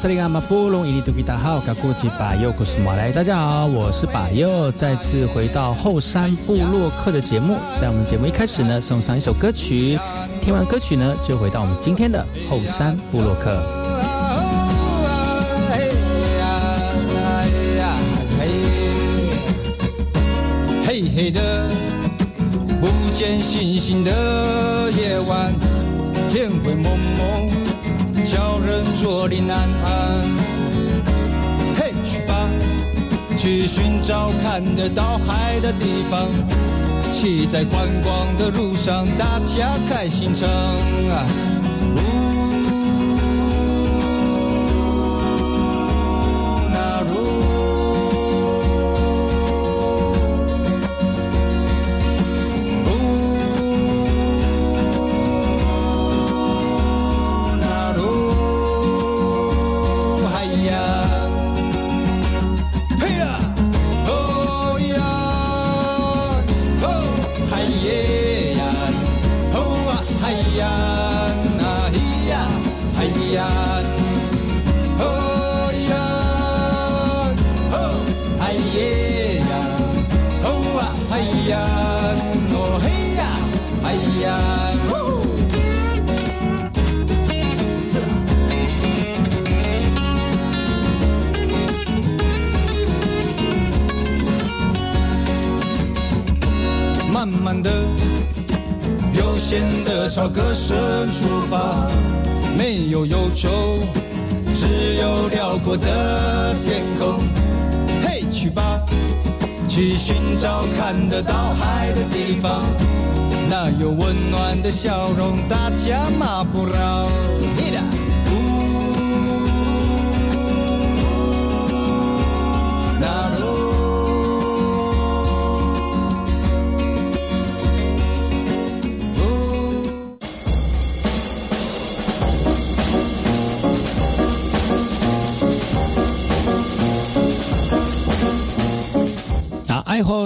我是林阿马布隆伊利杜比达好，卡古吉巴尤古斯马来，大家好，我是巴尤，再次回到后山部落客的节目。在我们节目一开始呢，送上一首歌曲，听完歌曲呢，就回到我们今天的后山部落客。黑黑的，不见星星的夜晚，天灰蒙蒙。叫人坐立难安。嘿，去吧，去寻找看得到海的地方。骑在观光的路上，大家开心唱啊。有忧愁，只有辽阔的天空。嘿，去吧，去寻找看得到海的地方，那有温暖的笑容，大家马不绕。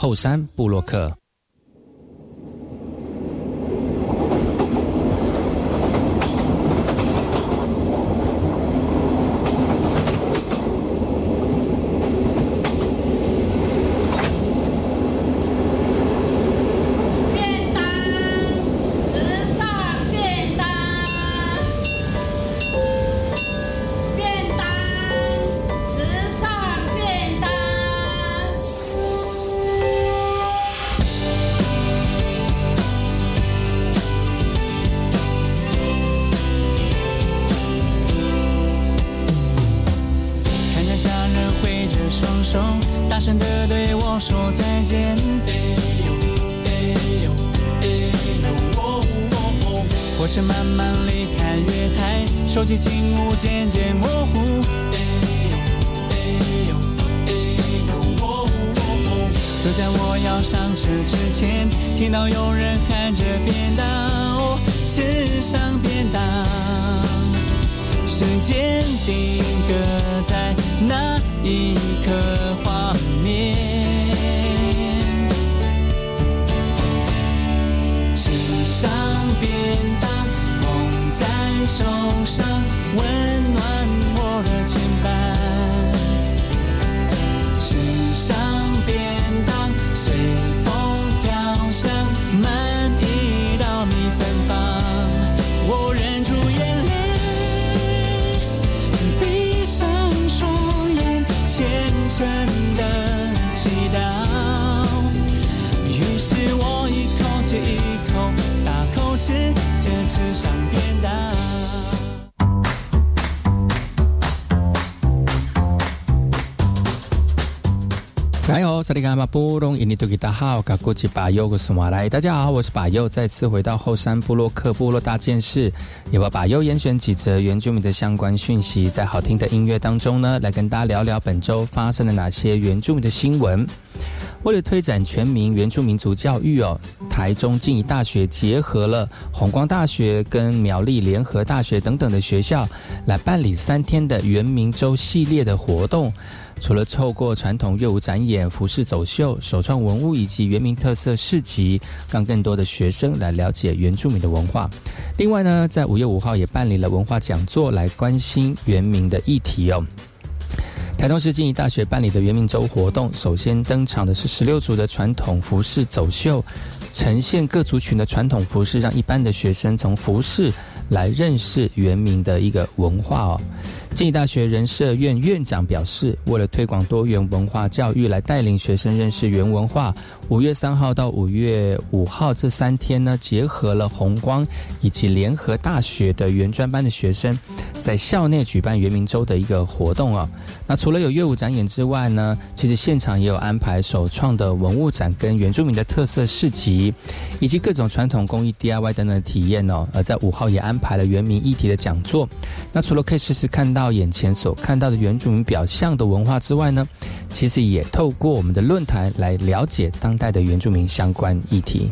后山布洛克。要上车之前，听到有人喊着便当，哦，是上便当。时间定格在那一刻画面，吃上便当，捧在手上，温暖我的牵绊。吃上便。萨利嘎马布隆，印尼多吉达好，嘎古吉巴尤古苏马来，大家好，我是巴尤，再次回到后山部落克部落大件事，也把巴尤严选几则原住民的相关讯息，在好听的音乐当中呢，来跟大家聊聊本周发生了哪些原住民的新闻。为了推展全民原住民族教育哦，台中静宜大学结合了弘光大学跟苗栗联合大学等等的学校，来办理三天的原民周系列的活动。除了透过传统乐舞展演、服饰走秀、首创文物以及原民特色市集，让更多的学生来了解原住民的文化。另外呢，在五月五号也办理了文化讲座，来关心原民的议题哦。台东市静宜大学办理的原民周活动，首先登场的是十六族的传统服饰走秀，呈现各族群的传统服饰，让一般的学生从服饰来认识原民的一个文化哦。静宜大学人社院院长表示，为了推广多元文化教育，来带领学生认识原文化，五月三号到五月五号这三天呢，结合了红光以及联合大学的原专班的学生，在校内举办原民周的一个活动啊。那除了有乐舞展演之外呢，其实现场也有安排首创的文物展跟原住民的特色市集，以及各种传统工艺 DIY 等等的体验哦。而在五号也安排了原民议题的讲座。那除了可以实时看到眼前所看到的原住民表象的文化之外呢，其实也透过我们的论坛来了解当代的原住民相关议题。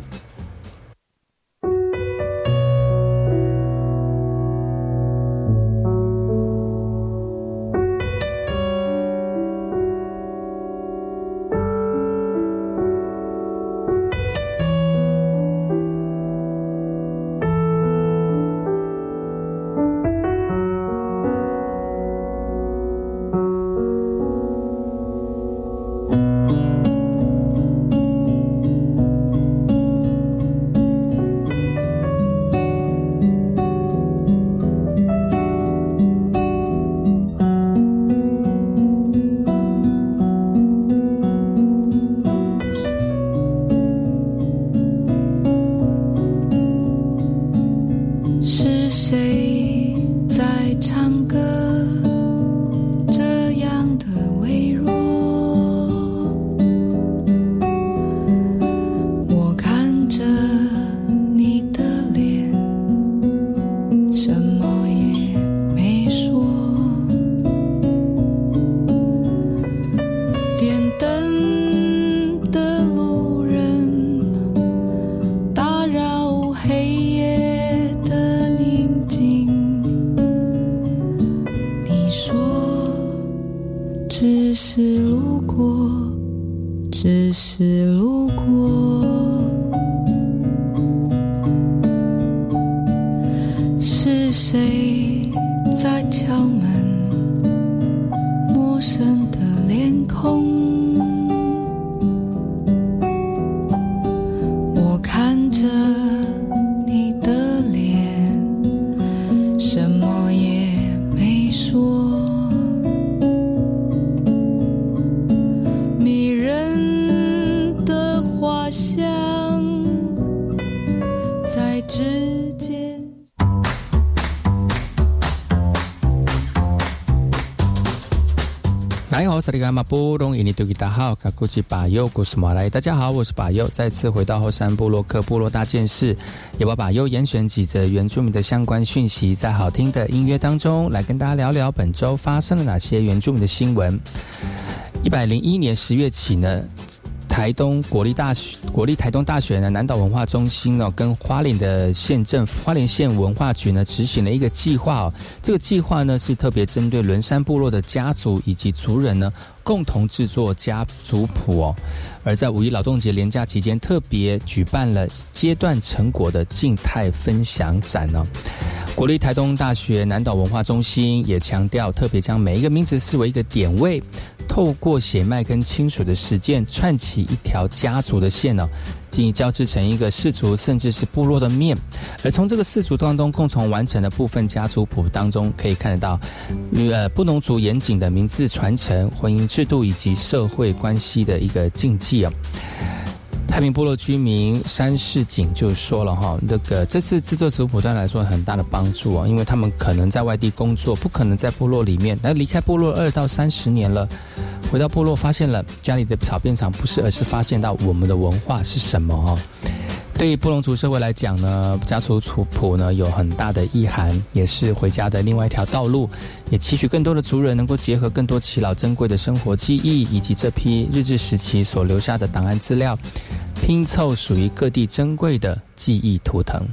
马布隆印尼多吉达好，卡古吉巴尤古斯马来。大家好，我是巴尤，再次回到后山部落克部落大件事，也把巴尤严选几则原住民的相关讯息，在好听的音乐当中来跟大家聊聊本周发生了哪些原住民的新闻。一百零一年十月起呢。台东国立大学、国立台东大学呢南岛文化中心呢，跟花莲的县政府、花莲县文化局呢，执行了一个计划哦。这个计划呢，是特别针对轮山部落的家族以及族人呢，共同制作家族谱哦。而在五一劳动节连假期间，特别举办了阶段成果的静态分享展呢。国立台东大学南岛文化中心也强调，特别将每一个名字视为一个点位。透过血脉跟亲属的实践，串起一条家族的线呢，进而交织成一个氏族甚至是部落的面。而从这个氏族当中共同完成的部分家族谱当中，可以看得到，呃，布农族严谨的名字传承、婚姻制度以及社会关系的一个禁忌啊。太平部落居民山世景就说了哈，那个这次制作植物谱单来说很大的帮助啊，因为他们可能在外地工作，不可能在部落里面，那离开部落二到三十年了，回到部落发现了家里的草编厂不是，而是发现到我们的文化是什么啊。对于布隆族社会来讲呢，家族族谱呢有很大的意涵，也是回家的另外一条道路。也期许更多的族人能够结合更多耆老珍贵的生活记忆，以及这批日治时期所留下的档案资料，拼凑属于各地珍贵的记忆图腾。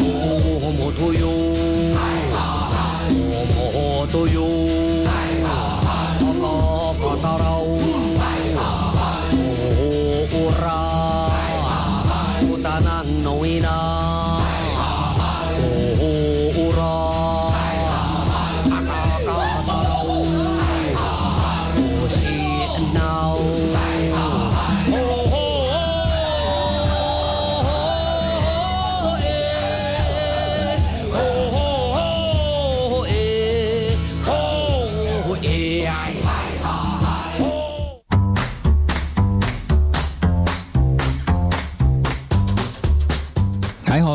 么么么么哟，么么么么哟，啊啊啊啊！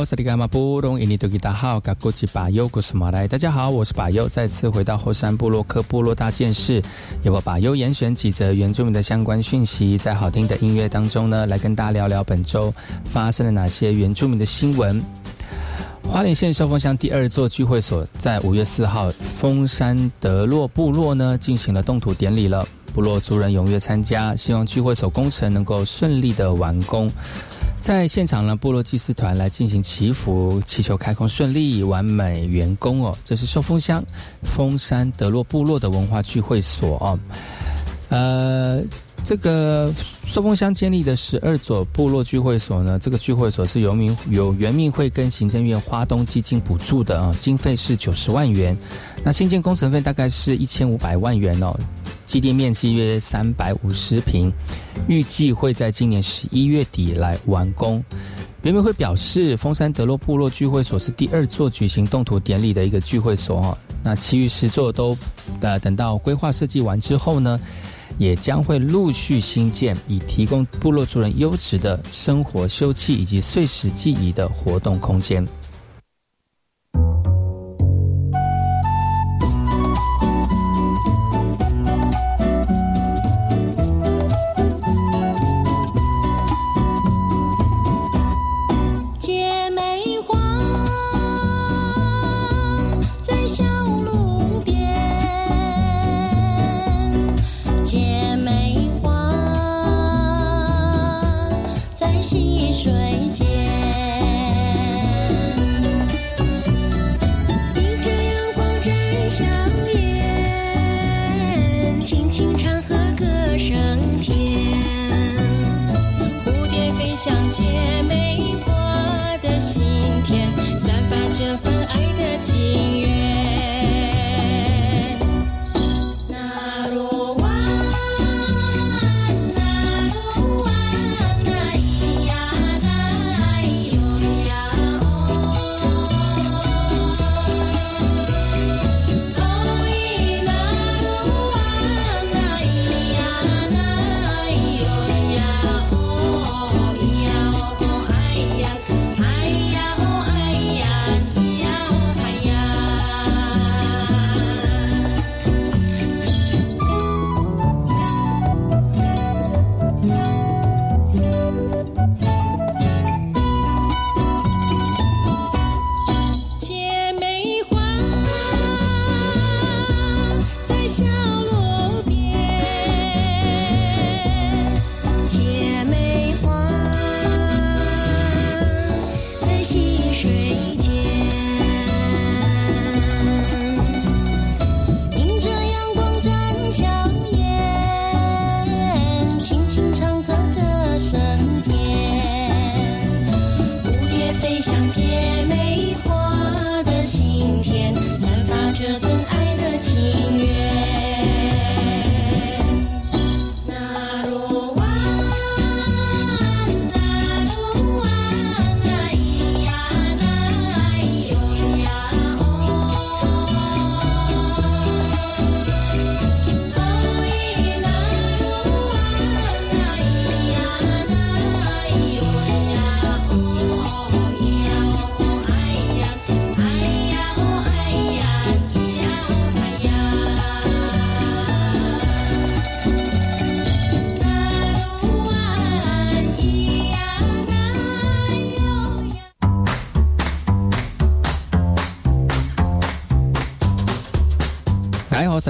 萨利伽马布隆伊尼多吉达好，嘎古吉巴尤古斯马来，大家好，我是巴尤，再次回到后山部落克部落大件事，由我巴尤严选几则原住民的相关讯息，在好听的音乐当中呢，来跟大家聊聊本周发生了哪些原住民的新闻。花莲县寿丰乡第二座聚会所在五月四号，峰山德洛部落呢进行了动土典礼了，部落族人踊跃参加，希望聚会所工程能够顺利的完工。在现场呢，部落祭祀团来进行祈福，祈求开工顺利、完美圆工哦。这是寿丰乡丰山德洛部落的文化聚会所哦。呃，这个寿丰乡建立的十二座部落聚会所呢，这个聚会所是由民有原民会跟行政院花东基金补助的啊，经费是九十万元，那新建工程费大概是一千五百万元哦，基地面积约三百五十平，预计会在今年十一月底来完工。原民会表示，峰山德洛部落聚会所是第二座举行动土典礼的一个聚会所哦，那其余十座都呃等到规划设计完之后呢。也将会陆续新建，以提供部落族人优质的生活休憩以及碎石记忆的活动空间。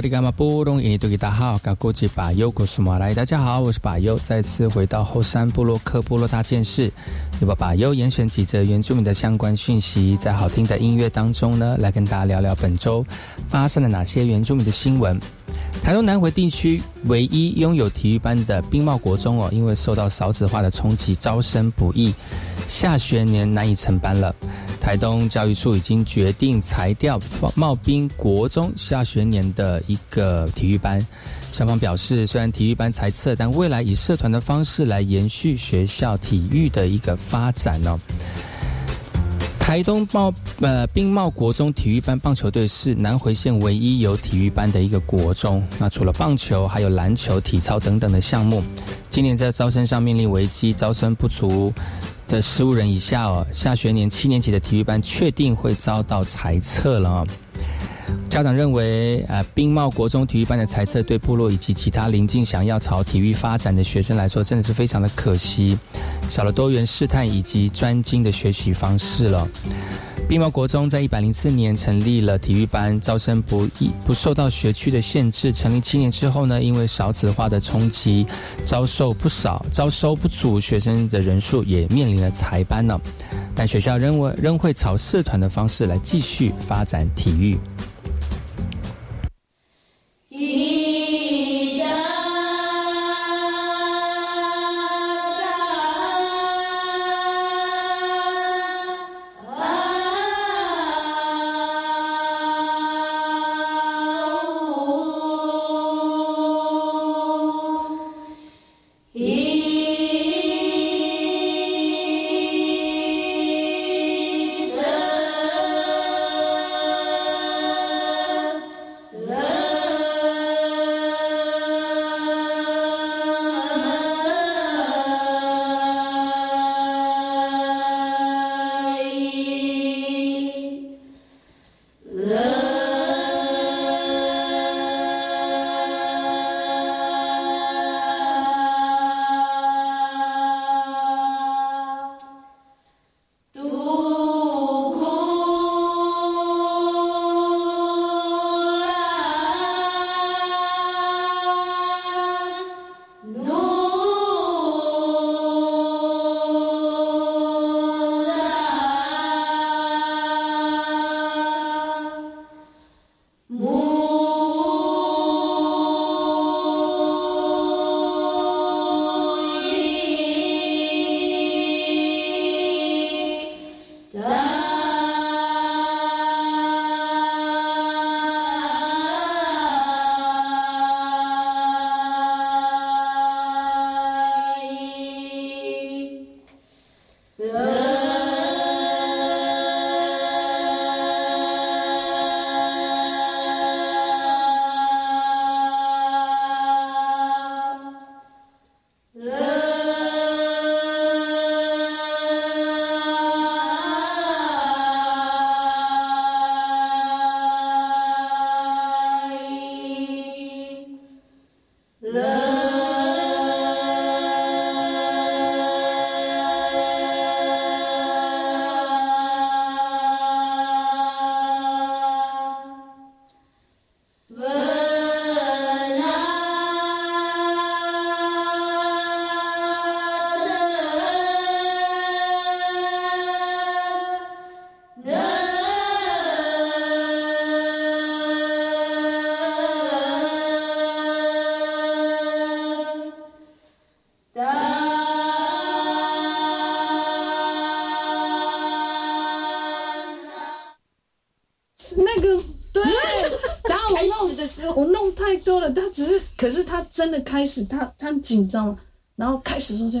萨利伽马布隆印尼多吉大号，嘎古吉巴尤古苏马来，大家好，我是巴尤，再次回到后山部落克部落大件事，由把巴尤严选几则原住民的相关讯息，在好听的音乐当中呢，来跟大家聊聊本周发生了哪些原住民的新闻。台东南回地区唯一拥有体育班的冰茂国中哦，因为受到少子化的冲击，招生不易，下学年难以成班了。台东教育处已经决定裁掉茂兵国中下学年的一个体育班。校方表示，虽然体育班裁撤，但未来以社团的方式来延续学校体育的一个发展呢。台东茂呃冰茂国中体育班棒球队是南回县唯一有体育班的一个国中。那除了棒球，还有篮球、体操等等的项目。今年在招生上面临危机，招生不足。这十五人以下哦，下学年七年级的体育班确定会遭到裁撤了哦。家长认为，啊，兵茂国中体育班的裁撤对部落以及其他临近想要朝体育发展的学生来说，真的是非常的可惜，少了多元试探以及专精的学习方式了。冰茂国中在一百零四年成立了体育班，招生不易，不受到学区的限制。成立七年之后呢，因为少子化的冲击，招收不少，招收不足，学生的人数也面临了裁班呢。但学校仍会仍会朝社团的方式来继续发展体育。一可是他真的开始，他他很紧张，然后开始说这。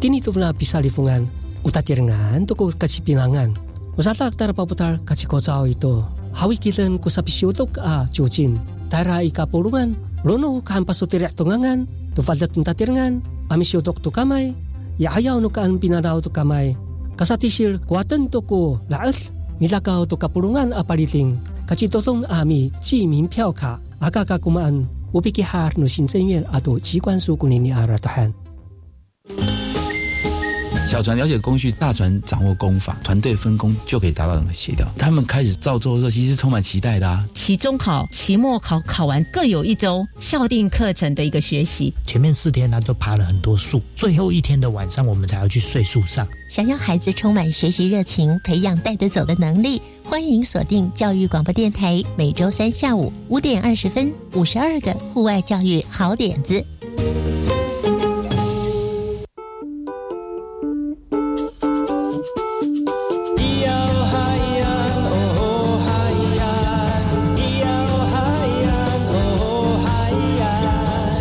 Itin itu na bisa lifungan. Uta tirngan tuku kasih pinangan. Usata aktar paputar kasih kocau itu. Hawi kiten kusapi siutuk a cucin. Tara ika pulungan. Lono kahan pasutir yak tungangan. Tufadda tunta tirngan. Ami siutuk tu kamai. Ya ayaw nukaan pinanaw tu kamai. Kasatisir kuatan tuku laas. Nilakaw tu kapulungan apaliting. kasih tolong ami cimin minpiao ka. Aka kakumaan. Upikihar no sinsenyel ato ci kwan su kunini aratahan. 小船了解工序，大船掌握工法，团队分工就可以达到什么协调。他们开始造作的时候，其实充满期待的啊。期中考、期末考考完各有一周校定课程的一个学习。前面四天他都爬了很多树，最后一天的晚上我们才要去睡树上。想要孩子充满学习热情，培养带得走的能力，欢迎锁定教育广播电台，每周三下午五点二十分，五十二个户外教育好点子。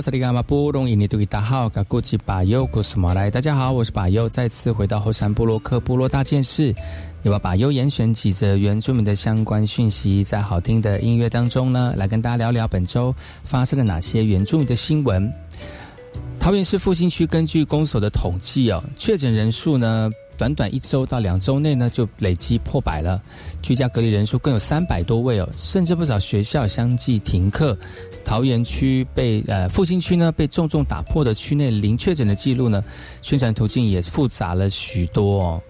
萨利伽马布隆伊尼杜伊达好，嘎古吉巴尤古斯马来，大家好，我是巴尤，再次回到后山部落克部落大件事，也要把优严选几则原住民的相关讯息，在好听的音乐当中呢，来跟大家聊聊本周发生了哪些原住民的新闻。桃园市复兴区根据公所的统计哦，确诊人数呢，短短一周到两周内呢，就累积破百了，居家隔离人数更有三百多位哦，甚至不少学校相继停课。桃园区被呃复兴区呢被重重打破的区内零确诊的记录呢，宣传途径也复杂了许多哦。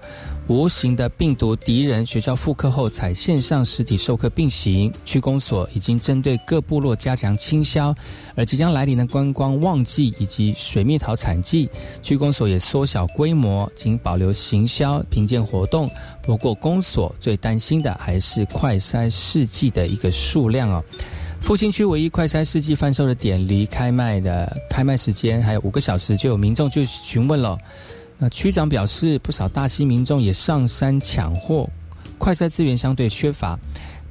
无形的病毒敌人，学校复课后采线上实体授课并行，区公所已经针对各部落加强清消，而即将来临的观光旺季以及水蜜桃产季，区公所也缩小规模，仅保留行销评鉴活动。不过公所最担心的还是快筛试剂的一个数量哦。复兴区唯一快筛试剂贩售的点，离开卖的开卖时间还有五个小时，就有民众就询问了。那区长表示，不少大溪民众也上山抢货，快筛资源相对缺乏，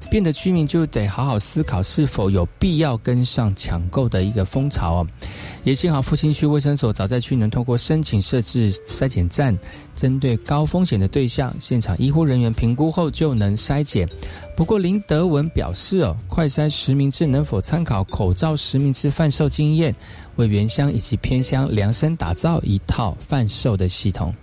变得居民就得好好思考是否有必要跟上抢购的一个风潮哦。也幸好复兴区卫生所早在去年通过申请设置筛检站，针对高风险的对象，现场医护人员评估后就能筛检。不过林德文表示哦，快筛实名制能否参考口罩实名制贩售经验，为原乡以及偏乡量身打造一套贩售的系统。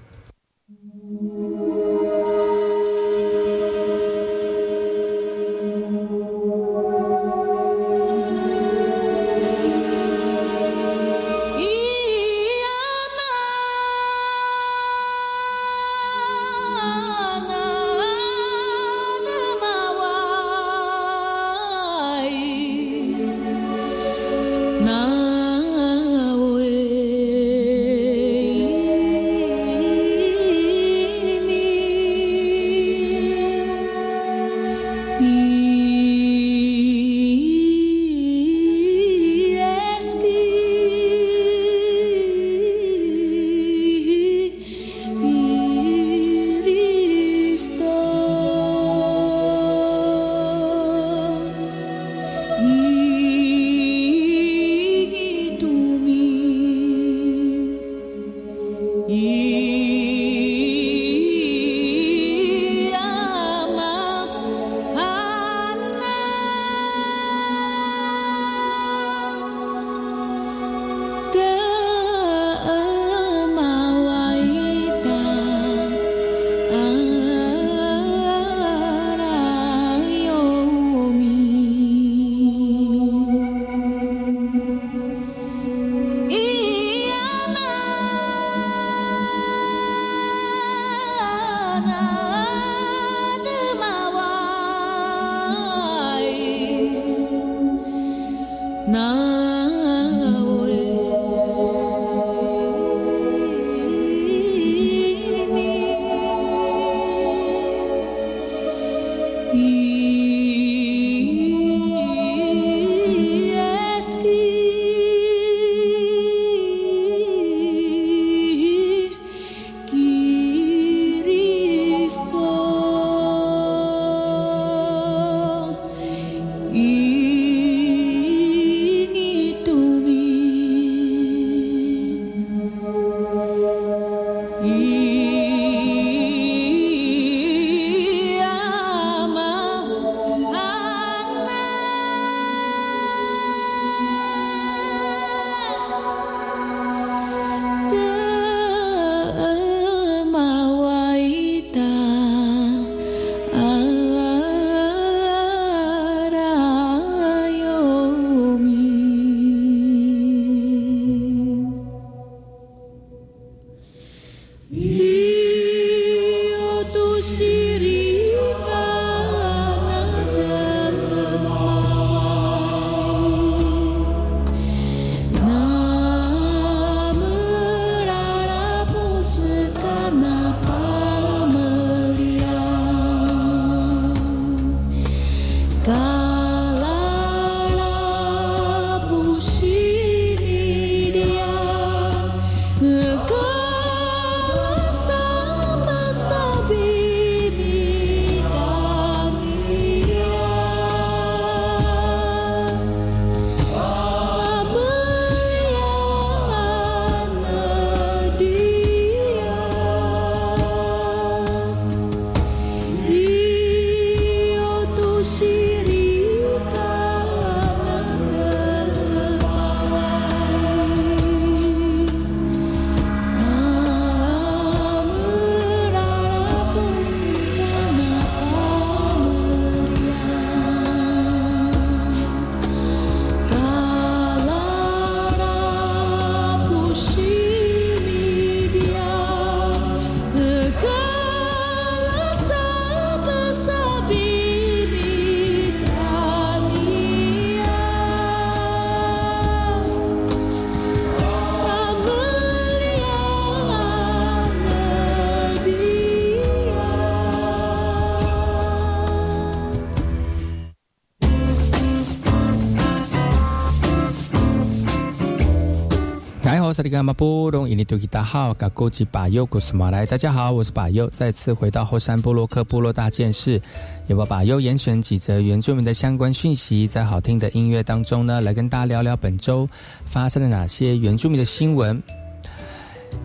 大好，萨利伽马布隆伊尼图吉达好，嘎古吉巴尤古斯马来，大家好，我是巴尤，再次回到后山部落克部落大件事，也把巴尤严选几则原住民的相关讯息，在好听的音乐当中呢，来跟大家聊聊本周发生了哪些原住民的新闻。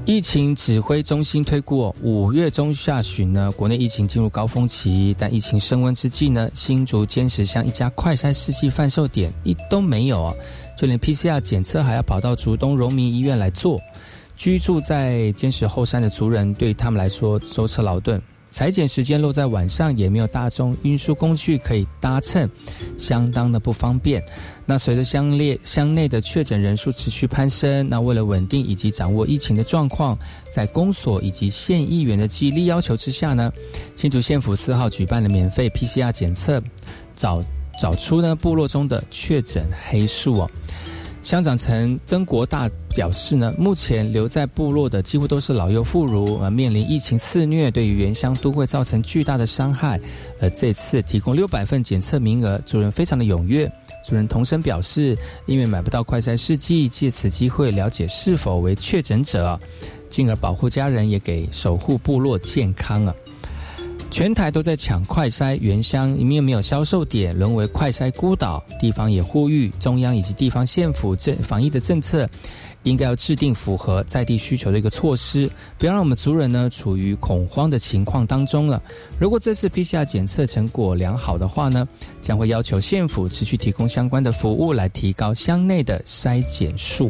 疫情指挥中心推估，五月中下旬呢，国内疫情进入高峰期，但疫情升温之际呢，新竹坚持向一家快筛试剂贩售点一都没有啊，就连 PCR 检测还要跑到竹东荣民医院来做。居住在坚持后山的族人，对他们来说舟车劳顿，裁剪时间落在晚上，也没有大众运输工具可以搭乘，相当的不方便。那随着乡列乡内的确诊人数持续攀升，那为了稳定以及掌握疫情的状况，在公所以及县议员的激励要求之下呢，新竹县府四号举办了免费 PCR 检测，找找出呢部落中的确诊黑数哦。乡长陈曾国大表示呢，目前留在部落的几乎都是老幼妇孺，而，面临疫情肆虐，对于原乡都会造成巨大的伤害。而这次提供六百份检测名额，主人非常的踊跃。主人同声表示，因为买不到快筛试剂，借此机会了解是否为确诊者，进而保护家人，也给守护部落健康啊。全台都在抢快筛，原乡因为没有销售点，沦为快筛孤岛。地方也呼吁中央以及地方县府政防疫的政策，应该要制定符合在地需求的一个措施，不要让我们族人呢处于恐慌的情况当中了。如果这次 PCR 检测成果良好的话呢，将会要求县府持续提供相关的服务，来提高乡内的筛检数。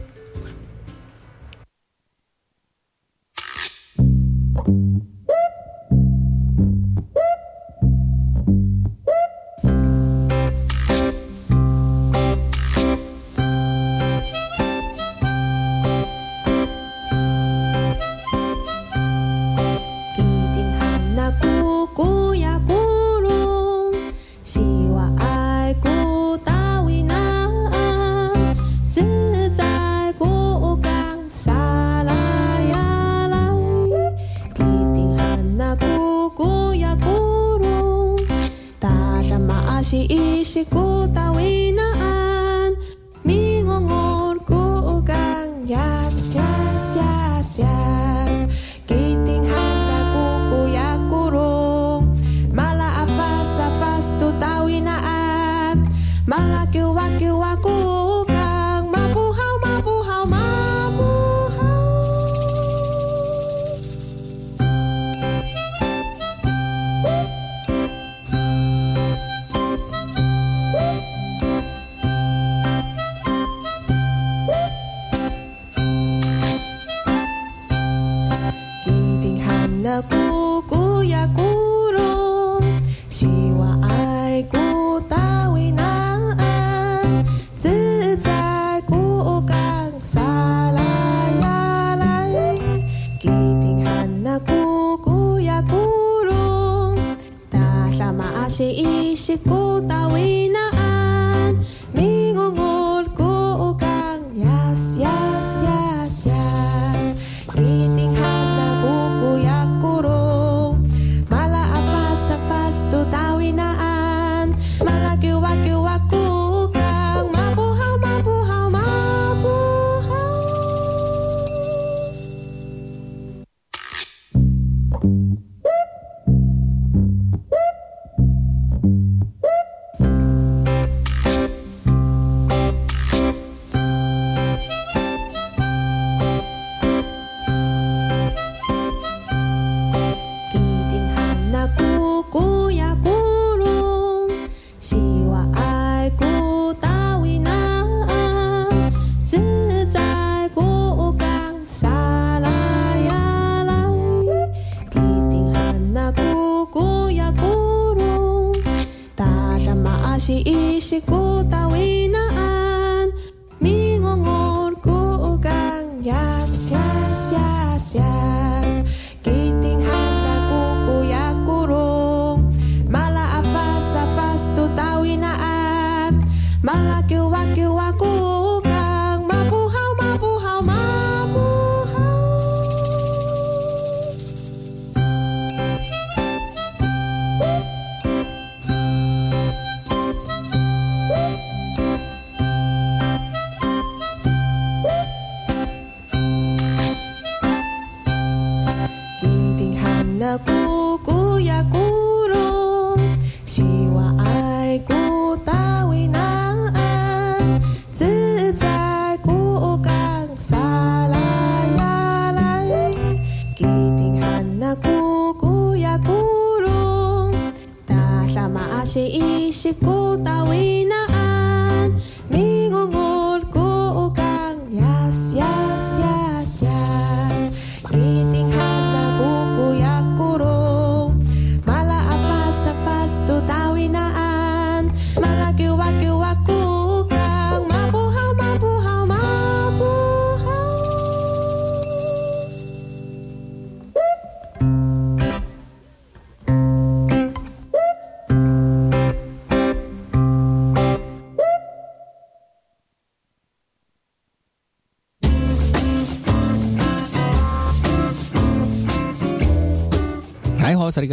ko tawin na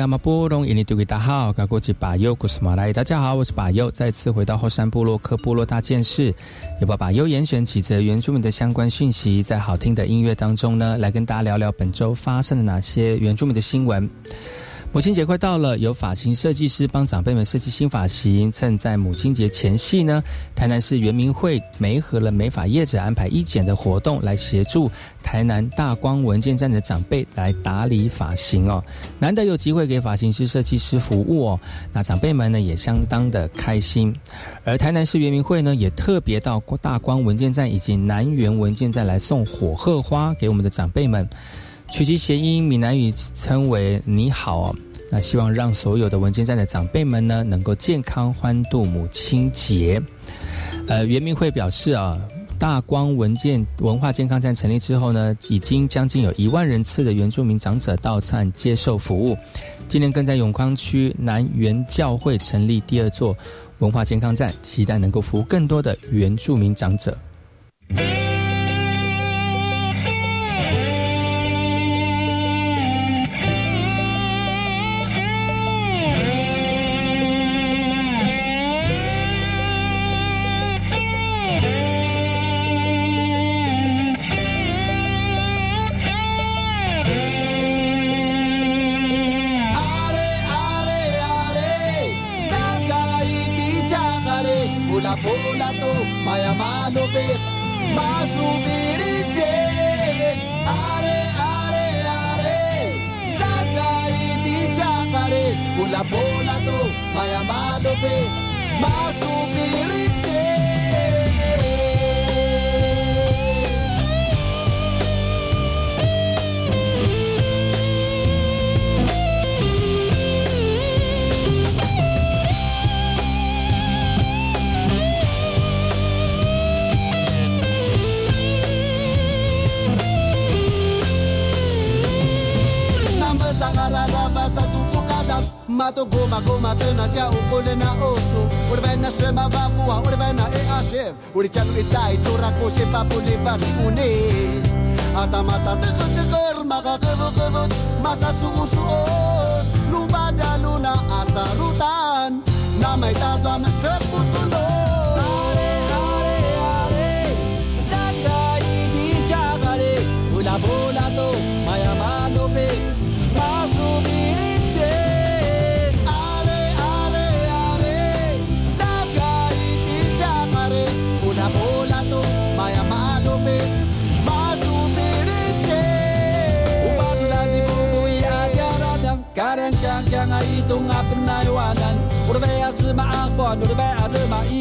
马布隆，印尼土著大号，嘎古吉巴尤古斯马来。大家好，我是巴尤，再次回到后山部落克部落大件事，也把巴尤严选几则原住民的相关讯息，在好听的音乐当中呢，来跟大家聊聊本周发生了哪些原住民的新闻。母亲节快到了，有发型设计师帮长辈们设计新发型。趁在母亲节前夕呢，台南市原民会媒合了美发业者安排一剪的活动，来协助台南大光文件站的长辈来打理发型哦。难得有机会给发型师、设计师服务哦，那长辈们呢也相当的开心。而台南市原民会呢，也特别到大光文件站以及南园文件站来送火鹤花给我们的长辈们。取其谐音，闽南语称为“你好”哦。那希望让所有的文件站的长辈们呢，能够健康欢度母亲节。呃，原民会表示啊，大光文件文化健康站成立之后呢，已经将近有一万人次的原住民长者到站接受服务。今年更在永康区南园教会成立第二座文化健康站，期待能够服务更多的原住民长者。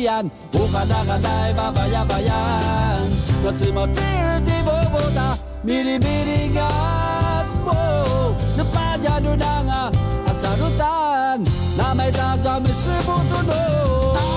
言，乌哈达哈呆巴巴呀巴呀，我怎么这儿的波波哒，米哩米哩啊，波，那巴加鲁当啊，阿萨鲁丹，那麦达扎米斯布多诺。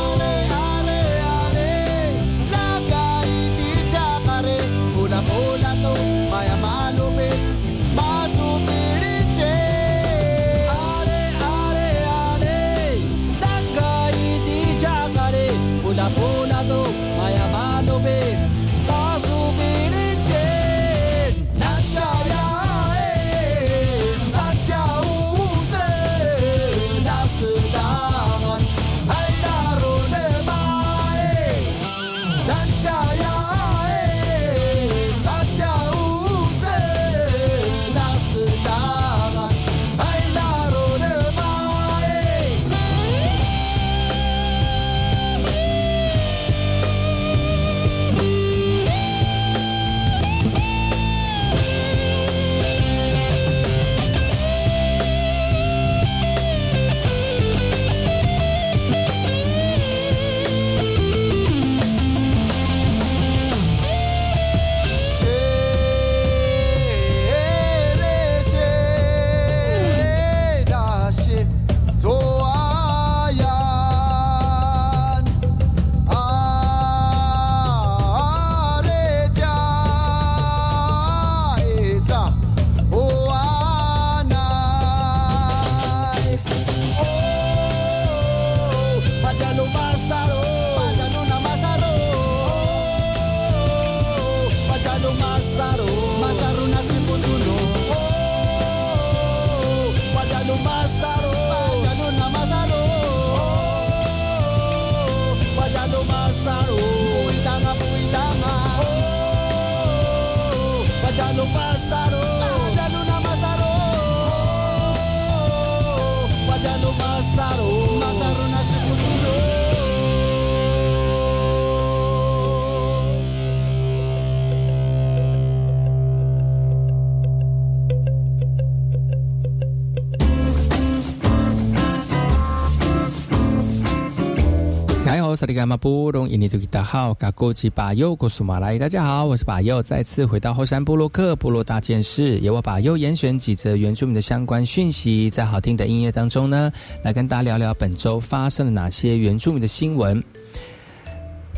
利伽马布隆印尼图吉达好，嘎古吉巴尤古苏马来，大家好，我是巴尤，再次回到后山部落克部落大件事，由我巴尤严选几则原住民的相关讯息，在好听的音乐当中呢，来跟大家聊聊本周发生了哪些原住民的新闻。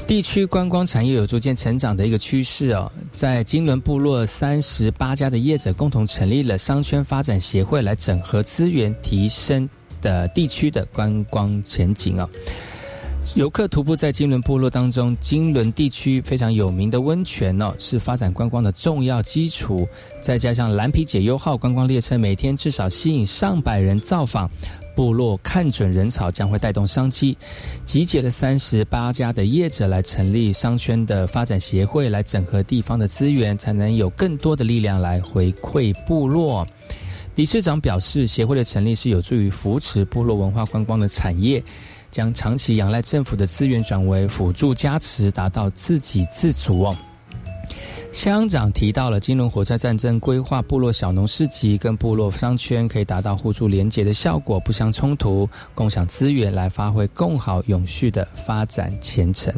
地区观光产业有逐渐成长的一个趋势哦，在金轮部落三十八家的业者共同成立了商圈发展协会，来整合资源，提升的地区的观光前景哦。游客徒步在金轮部落当中，金轮地区非常有名的温泉哦，是发展观光的重要基础。再加上蓝皮解忧号观光列车，每天至少吸引上百人造访。部落看准人潮，将会带动商机。集结了三十八家的业者来成立商圈的发展协会，来整合地方的资源，才能有更多的力量来回馈部落。理事长表示，协会的成立是有助于扶持部落文化观光的产业。将长期仰赖政府的资源转为辅助加持，达到自给自足哦。乡长提到了金融火车战争规划部落小农市集跟部落商圈可以达到互助连结的效果，不相冲突，共享资源来发挥更好永续的发展前程。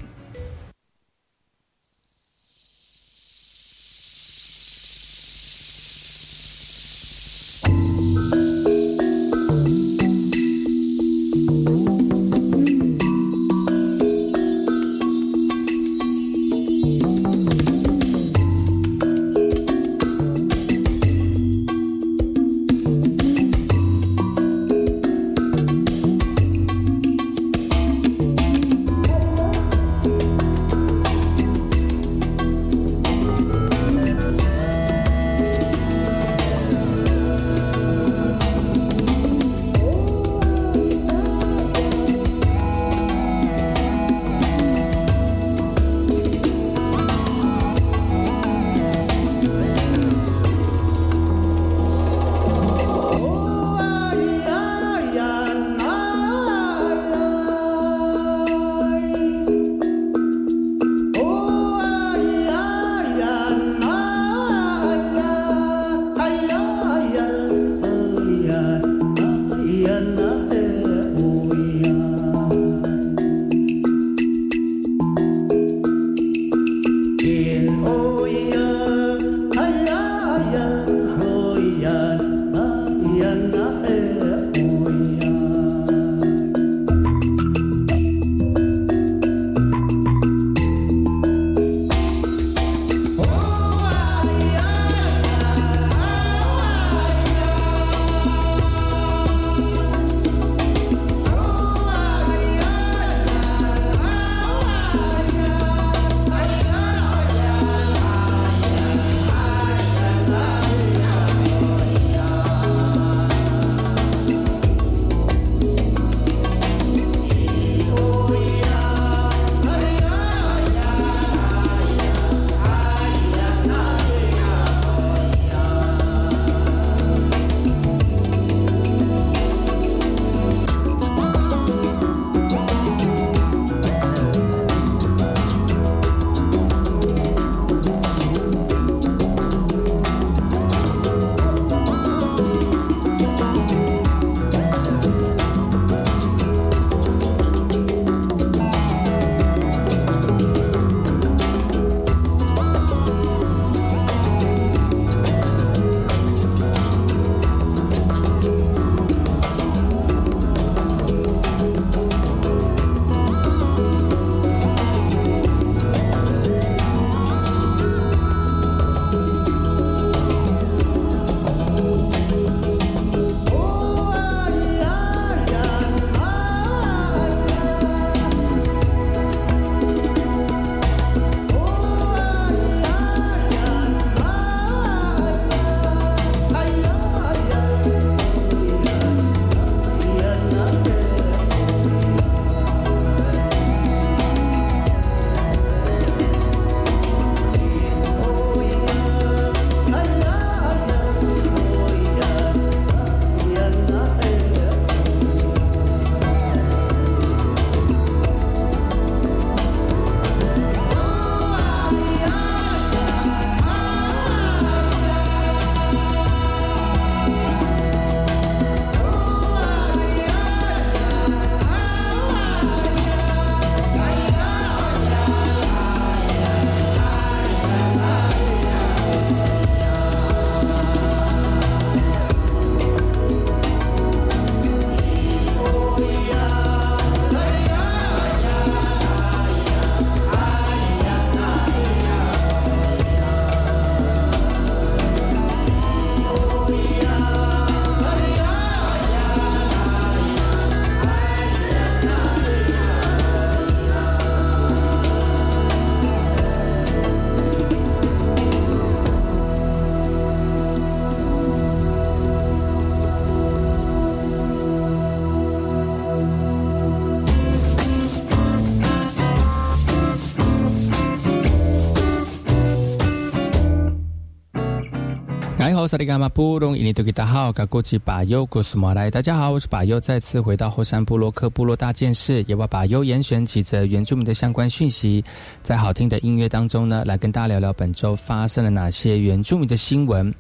好，萨利伽马布隆伊尼多吉达好，嘎古吉巴尤古斯马来，大家好，我是巴尤，再次回到后山部落克部落大件事，也把巴尤严选几则原住民的相关讯息，在好听的音乐当中呢，来跟大家聊聊本周发生了哪些原住民的新闻。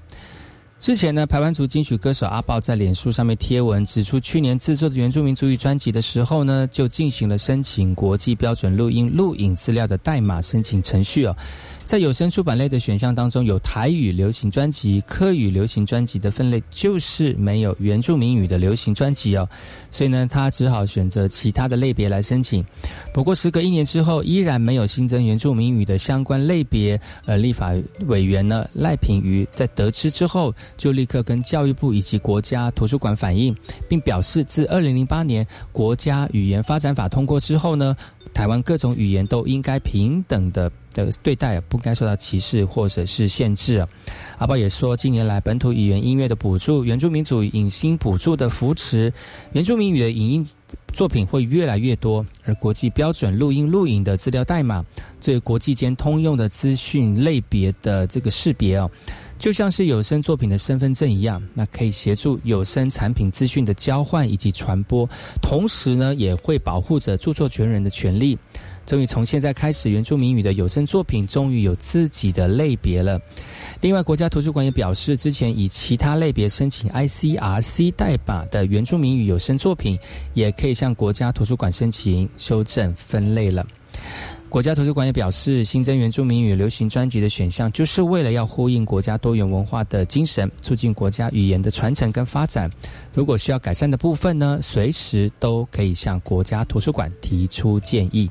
之前呢，排湾族金曲歌手阿豹在脸书上面贴文指出，去年制作的原住民族语专辑的时候呢，就进行了申请国际标准录音录影资料的代码申请程序哦。在有声出版类的选项当中，有台语流行专辑、科语流行专辑的分类，就是没有原住民语的流行专辑哦。所以呢，他只好选择其他的类别来申请。不过，时隔一年之后，依然没有新增原住民语的相关类别。呃，立法委员呢赖品瑜在得知之后，就立刻跟教育部以及国家图书馆反映，并表示，自二零零八年国家语言发展法通过之后呢，台湾各种语言都应该平等的。的对待不该受到歧视或者是限制。阿宝也说，近年来本土语言音乐的补助、原住民族影星补助的扶持、原住民语的影音作品会越来越多，而国际标准录音录影的资料代码，这国际间通用的资讯类别的这个识别哦，就像是有声作品的身份证一样，那可以协助有声产品资讯的交换以及传播，同时呢，也会保护着著作权人的权利。终于从现在开始，原住民语的有声作品终于有自己的类别了。另外，国家图书馆也表示，之前以其他类别申请 ICRC 代码的原住民语有声作品，也可以向国家图书馆申请修正分类了。国家图书馆也表示，新增原住民与流行专辑的选项，就是为了要呼应国家多元文化的精神，促进国家语言的传承跟发展。如果需要改善的部分呢，随时都可以向国家图书馆提出建议。